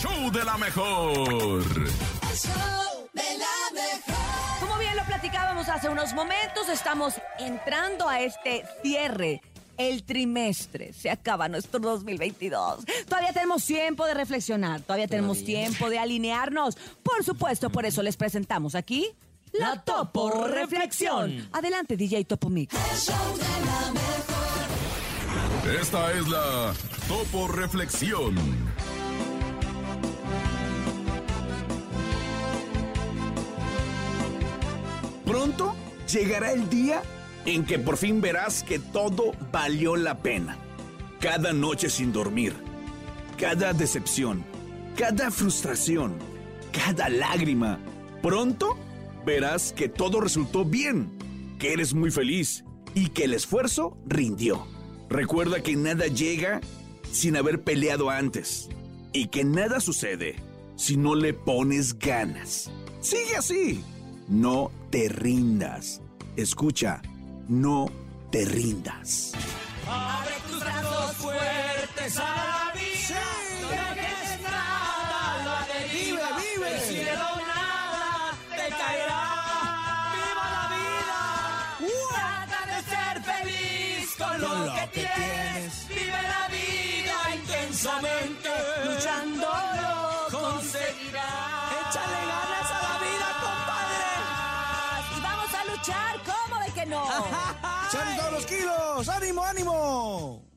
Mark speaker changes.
Speaker 1: show de la mejor.
Speaker 2: El show de la mejor.
Speaker 3: Como bien lo platicábamos hace unos momentos, estamos entrando a este cierre. El trimestre se acaba nuestro 2022. Todavía tenemos tiempo de reflexionar, todavía tenemos tiempo de alinearnos. Por supuesto, por eso les presentamos aquí la Topo Reflexión. Adelante, DJ Topo Mix.
Speaker 2: El show de la mejor.
Speaker 1: Esta es la Topo Reflexión.
Speaker 4: Pronto llegará el día en que por fin verás que todo valió la pena. Cada noche sin dormir, cada decepción, cada frustración, cada lágrima. Pronto verás que todo resultó bien, que eres muy feliz y que el esfuerzo rindió. Recuerda que nada llega sin haber peleado antes y que nada sucede si no le pones ganas. Sigue así. No te rindas. Escucha, no te rindas.
Speaker 5: Abre tus brazos fuertes a la vida. No dejes nada, lo adheriva.
Speaker 6: Vive, vive.
Speaker 5: El cielo nada te caerá. ¡Viva la vida! Trata de ser feliz con lo,
Speaker 6: Con lo
Speaker 5: que,
Speaker 6: que
Speaker 5: tienes. Vive
Speaker 3: Luchar, ¿cómo de que no?
Speaker 6: ¡Echan todos los kilos! ¡Ánimo, ánimo!